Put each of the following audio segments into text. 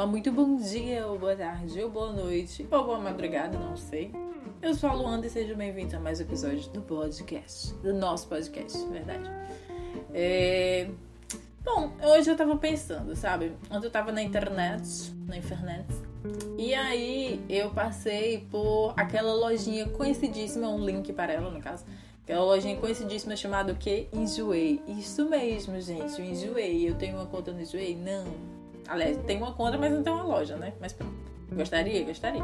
Olá, muito bom dia, ou boa tarde, ou boa noite, ou boa madrugada, não sei. Eu sou a Luanda e sejam bem-vindos a mais um episódio do podcast, do nosso podcast, verdade. É... Bom, hoje eu tava pensando, sabe? Ontem eu tava na internet, na internet, e aí eu passei por aquela lojinha conhecidíssima, um link para ela, no caso, aquela lojinha conhecidíssima chamada o quê? Enjoei. Isso mesmo, gente, eu enjoei. Eu tenho uma conta no Enjoei? Não Aliás, tem uma conta, mas não tem uma loja, né? Mas pronto. Gostaria? Gostaria.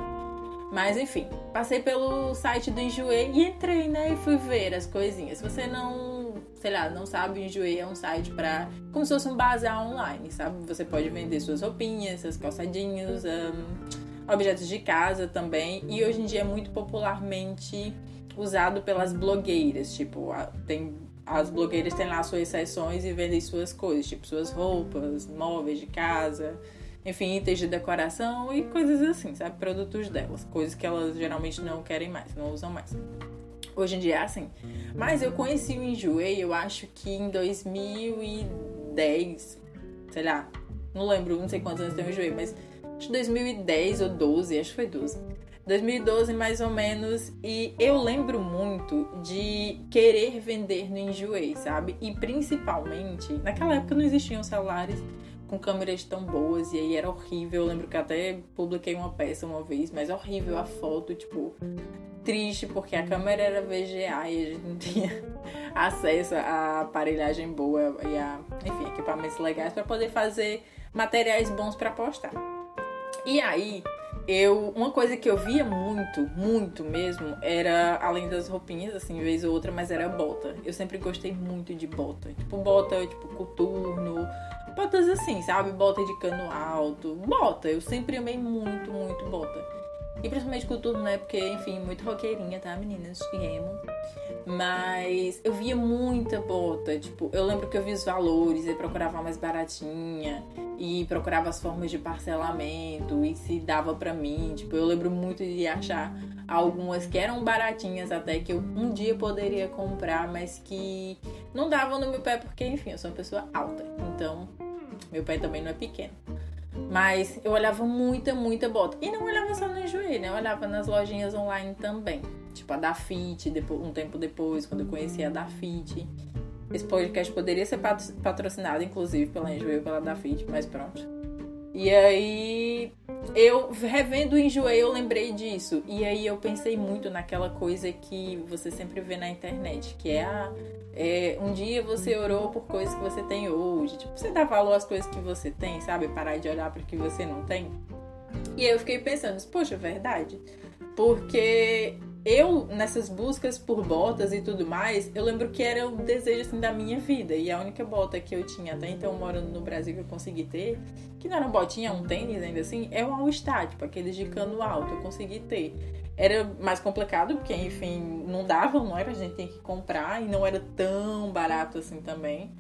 Mas enfim, passei pelo site do Enjoei e entrei, né? E fui ver as coisinhas. Se você não, sei lá, não sabe, o Enjoei é um site pra. como se fosse um bazar online, sabe? Você pode vender suas roupinhas, seus calçadinhos, um, objetos de casa também. E hoje em dia é muito popularmente usado pelas blogueiras. Tipo, tem as blogueiras têm lá suas seções e vendem suas coisas, tipo suas roupas, móveis de casa, enfim, itens de decoração e coisas assim, sabe? Produtos delas, coisas que elas geralmente não querem mais, não usam mais. Hoje em dia é assim. Mas eu conheci o Enjoei, eu acho que em 2010, sei lá, não lembro, não sei quantos anos tem o Enjoei, mas acho que 2010 ou 12, acho que foi 12. 2012 mais ou menos, e eu lembro muito de querer vender no Enjoei, sabe? E principalmente, naquela época não existiam celulares com câmeras tão boas e aí era horrível. Eu lembro que até publiquei uma peça uma vez, mas horrível a foto, tipo, triste porque a câmera era VGA e a gente não tinha acesso à aparelhagem boa e a, enfim, equipamentos legais para poder fazer materiais bons para postar. E aí, eu uma coisa que eu via muito, muito mesmo, era além das roupinhas, assim, vez ou outra, mas era bota. Eu sempre gostei muito de bota. Tipo, bota, tipo, coturno, botas assim, sabe? Bota de cano alto, bota. Eu sempre amei muito, muito bota. E principalmente coturno, né? Porque, enfim, muito roqueirinha, tá, meninas? De emo. Mas eu via muita bota. Tipo, eu lembro que eu vi os valores, eu procurava mais baratinha. E procurava as formas de parcelamento. E se dava pra mim. Tipo, eu lembro muito de achar algumas que eram baratinhas até que eu um dia poderia comprar, mas que não davam no meu pé, porque, enfim, eu sou uma pessoa alta. Então, meu pé também não é pequeno. Mas eu olhava muita, muita bota. E não olhava só no Enjoei, né? Eu olhava nas lojinhas online também. Tipo a da Fit, um tempo depois, quando eu conheci a da Fit. Esse podcast poderia ser patrocinado, inclusive, pela Enjoei pela da Fit, mas pronto. E aí, eu revendo o Enjoei, eu lembrei disso. E aí eu pensei muito naquela coisa que você sempre vê na internet, que é a é, um dia você orou por coisas que você tem hoje. Tipo, você dá valor às coisas que você tem, sabe? Parar de olhar para o que você não tem. E aí eu fiquei pensando, poxa, é verdade. Porque eu, nessas buscas por botas e tudo mais, eu lembro que era o desejo assim da minha vida. E a única bota que eu tinha até então morando no Brasil que eu consegui ter, que não era uma botinha, um tênis ainda assim, é o All-Star, tipo aqueles de cano alto, eu consegui ter era mais complicado, porque, enfim, não dava, não era? A gente tinha que comprar e não era tão barato assim também.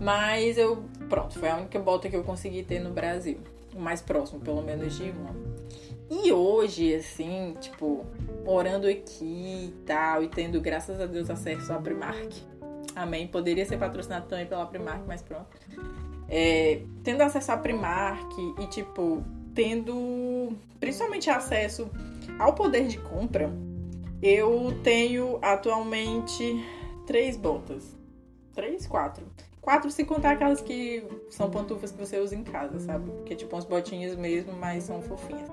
Mas eu, pronto, foi a única bota que eu consegui ter no Brasil. O mais próximo, pelo menos, de uma. E hoje, assim, tipo, morando aqui e tal, e tendo, graças a Deus, acesso à Primark. Amém. Poderia ser patrocinado também pela Primark, mas pronto. É, tendo acesso à Primark e, tipo, tendo principalmente acesso ao poder de compra, eu tenho atualmente três botas. Três, quatro. Quatro se contar aquelas que são pantufas que você usa em casa, sabe? Que é tipo umas botinhas mesmo, mas são fofinhas.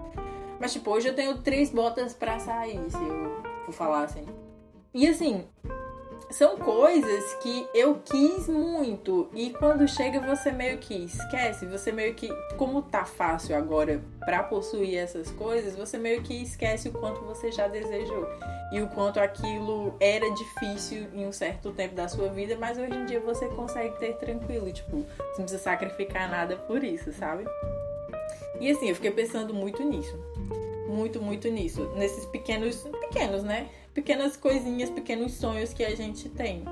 Mas tipo, hoje eu tenho três botas pra sair, se eu for falar assim. E assim, são coisas que eu quis muito e quando chega você meio que esquece, você meio que como tá fácil agora para possuir essas coisas, você meio que esquece o quanto você já desejou e o quanto aquilo era difícil em um certo tempo da sua vida, mas hoje em dia você consegue ter tranquilo, tipo, você não precisa sacrificar nada por isso, sabe? E assim, eu fiquei pensando muito nisso. Muito, muito nisso. Nesses pequenos, pequenos, né? pequenas coisinhas, pequenos sonhos que a gente tem.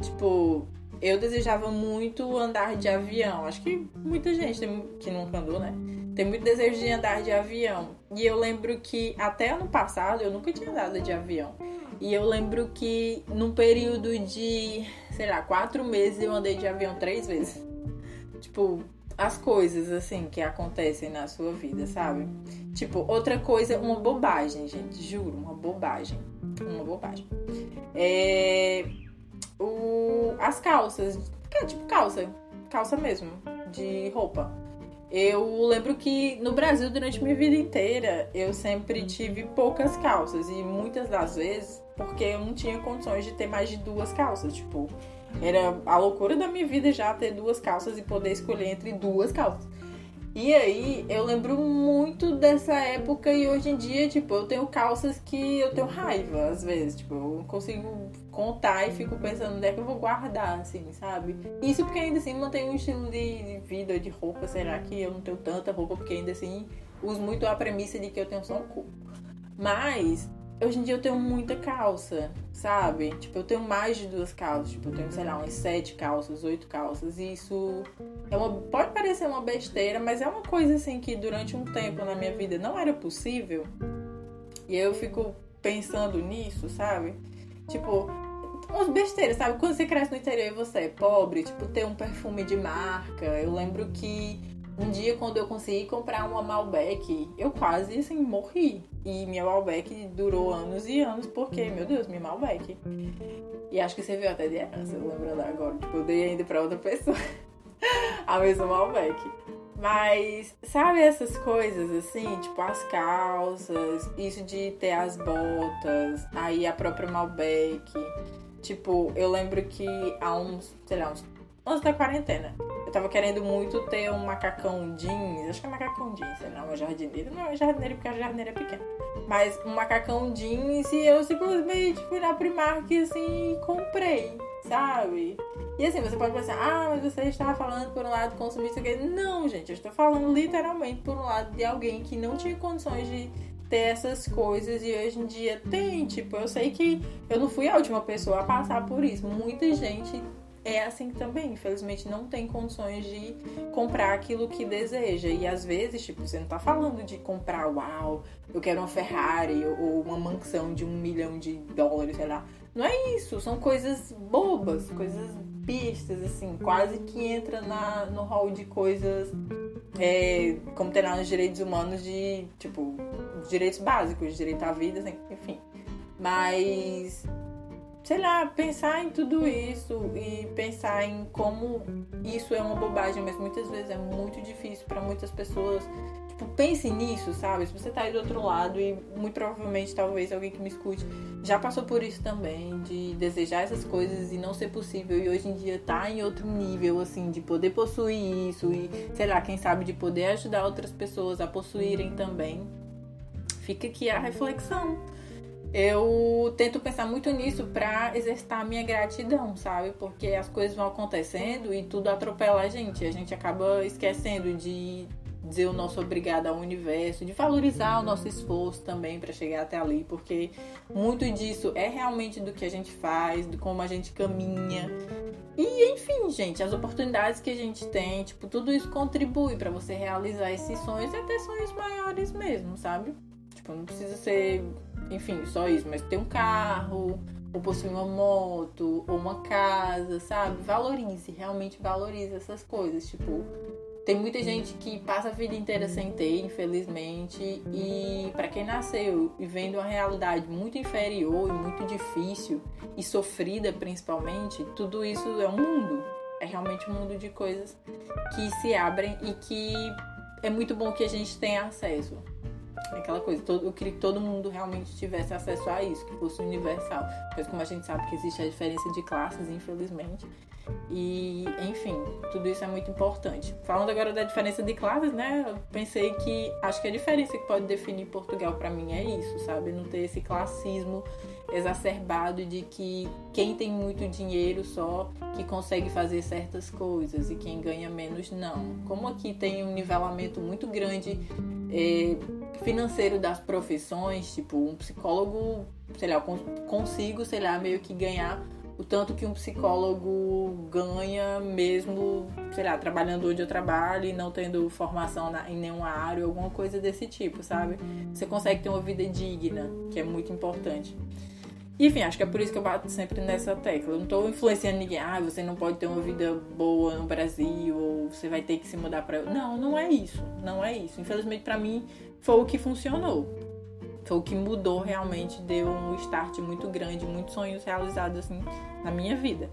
Tipo, eu desejava muito andar de avião. Acho que muita gente que nunca andou, né? Tem muito desejo de andar de avião. E eu lembro que até ano passado eu nunca tinha andado de avião. E eu lembro que num período de, sei lá, quatro meses eu andei de avião três vezes. Tipo, as coisas assim que acontecem na sua vida, sabe? Tipo, outra coisa, uma bobagem, gente, juro, uma bobagem. Uma bobagem. É. O, as calças. Que é tipo calça. Calça mesmo. De roupa. Eu lembro que no Brasil, durante minha vida inteira, eu sempre tive poucas calças. E muitas das vezes, porque eu não tinha condições de ter mais de duas calças. Tipo, era a loucura da minha vida já ter duas calças e poder escolher entre duas calças. E aí, eu lembro muito dessa época e hoje em dia, tipo, eu tenho calças que eu tenho raiva, às vezes. Tipo, eu não consigo contar e fico pensando onde é que eu vou guardar, assim, sabe? Isso porque ainda assim mantenho um estilo de vida, de roupa. Será que eu não tenho tanta roupa? Porque ainda assim uso muito a premissa de que eu tenho só um corpo. Mas Hoje em dia eu tenho muita calça, sabe? Tipo, eu tenho mais de duas calças. Tipo, eu tenho, sei lá, umas sete calças, oito calças. E isso é uma, pode parecer uma besteira, mas é uma coisa assim que durante um tempo na minha vida não era possível. E eu fico pensando nisso, sabe? Tipo, umas besteiras, sabe? Quando você cresce no interior e você é pobre, tipo, ter um perfume de marca. Eu lembro que um dia, quando eu consegui comprar uma Malbec, eu quase, assim, morri. E minha Malbec durou anos e anos, porque, meu Deus, minha Malbec. E acho que você viu até de herança, lembrando agora. Tipo, eu dei ainda pra outra pessoa a mesma Malbec. Mas, sabe essas coisas assim, tipo as calças, isso de ter as botas, aí a própria Malbec. Tipo, eu lembro que há uns, sei lá, uns antes da quarentena. Eu tava querendo muito ter um macacão jeans, acho que é macacão jeans, sei lá, uma jardineira. Não é jardineira porque a jardineira é pequena. Mas um macacão jeans e eu simplesmente fui na Primark assim e comprei, sabe? E assim, você pode pensar, ah, mas você está falando por um lado consumista. Não, gente, eu estou falando literalmente por um lado de alguém que não tinha condições de ter essas coisas e hoje em dia tem. Tipo, eu sei que eu não fui a última pessoa a passar por isso. Muita gente é assim também. Infelizmente, não tem condições de comprar aquilo que deseja. E às vezes, tipo, você não tá falando de comprar, uau, eu quero uma Ferrari ou uma mansão de um milhão de dólares, sei lá. Não é isso, são coisas bobas, coisas bestas, assim, quase que entra na, no hall de coisas é, como tem lá nos direitos humanos de, tipo, direitos básicos, direito à vida, assim, enfim. Mas sei lá, pensar em tudo isso e pensar em como isso é uma bobagem, mas muitas vezes é muito difícil para muitas pessoas. Tipo, pense nisso, sabe? Se você tá aí do outro lado e muito provavelmente talvez alguém que me escute já passou por isso também, de desejar essas coisas e não ser possível e hoje em dia tá em outro nível assim, de poder possuir isso e, sei lá, quem sabe de poder ajudar outras pessoas a possuírem também. Fica aqui a reflexão eu tento pensar muito nisso para exercitar minha gratidão, sabe? Porque as coisas vão acontecendo e tudo atropela a gente. A gente acaba esquecendo de dizer o nosso obrigado ao universo, de valorizar o nosso esforço também para chegar até ali, porque muito disso é realmente do que a gente faz, de como a gente caminha. E enfim, gente, as oportunidades que a gente tem, tipo, tudo isso contribui para você realizar esses sonhos e até sonhos maiores mesmo, sabe? Tipo, não precisa ser enfim, só isso, mas ter um carro, ou possuir uma moto, ou uma casa, sabe? Valorize, realmente valorize essas coisas. Tipo, tem muita gente que passa a vida inteira sem ter, infelizmente, e para quem nasceu e vendo uma realidade muito inferior e muito difícil e sofrida principalmente, tudo isso é um mundo. É realmente um mundo de coisas que se abrem e que é muito bom que a gente tenha acesso. Aquela coisa, todo, eu queria que todo mundo realmente tivesse acesso a isso, que fosse universal. Mas como a gente sabe que existe a diferença de classes, infelizmente. E, enfim, tudo isso é muito importante. Falando agora da diferença de classes, né? Eu pensei que acho que a diferença que pode definir Portugal para mim é isso, sabe? Não ter esse classismo exacerbado de que quem tem muito dinheiro só que consegue fazer certas coisas e quem ganha menos não. Como aqui tem um nivelamento muito grande é, financeiro das profissões, tipo, um psicólogo, sei lá, consigo, sei lá, meio que ganhar o tanto que um psicólogo ganha mesmo, sei lá, trabalhando onde eu trabalho e não tendo formação na, em nenhuma área, alguma coisa desse tipo, sabe? Você consegue ter uma vida digna, que é muito importante. Enfim, acho que é por isso que eu bato sempre nessa tecla. Eu não tô influenciando ninguém, ah, você não pode ter uma vida boa no Brasil, ou você vai ter que se mudar pra. Não, não é isso. Não é isso. Infelizmente, para mim, foi o que funcionou. Foi o que mudou realmente, deu um start muito grande, muitos sonhos realizados assim na minha vida.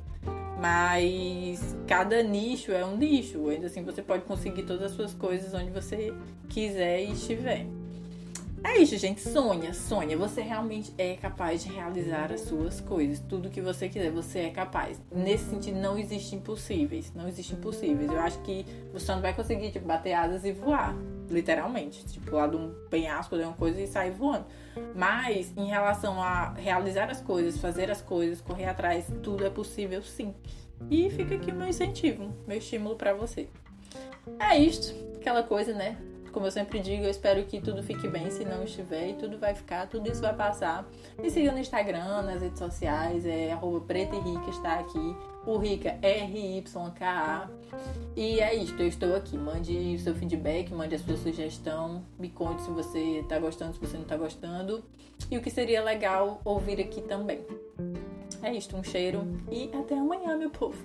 Mas cada nicho é um nicho. Ainda assim, você pode conseguir todas as suas coisas onde você quiser e estiver. É isso, gente. Sonha, sonha. Você realmente é capaz de realizar as suas coisas. Tudo que você quiser, você é capaz. Nesse sentido, não existe impossíveis. Não existe impossíveis. Eu acho que você não vai conseguir, tipo, bater asas e voar. Literalmente. Tipo, lá de um penhasco, de uma coisa e sair voando. Mas, em relação a realizar as coisas, fazer as coisas, correr atrás, tudo é possível sim. E fica aqui o meu incentivo, meu estímulo para você. É isto. Aquela coisa, né? Como eu sempre digo, eu espero que tudo fique bem se não estiver e tudo vai ficar, tudo isso vai passar. Me siga no Instagram, nas redes sociais, é arroba preta e rica, está aqui. O Rica R-Y-K-A. E é isso, eu estou aqui. Mande o seu feedback, mande a sua sugestão, me conte se você está gostando, se você não está gostando. E o que seria legal ouvir aqui também. É isto, um cheiro e até amanhã, meu povo.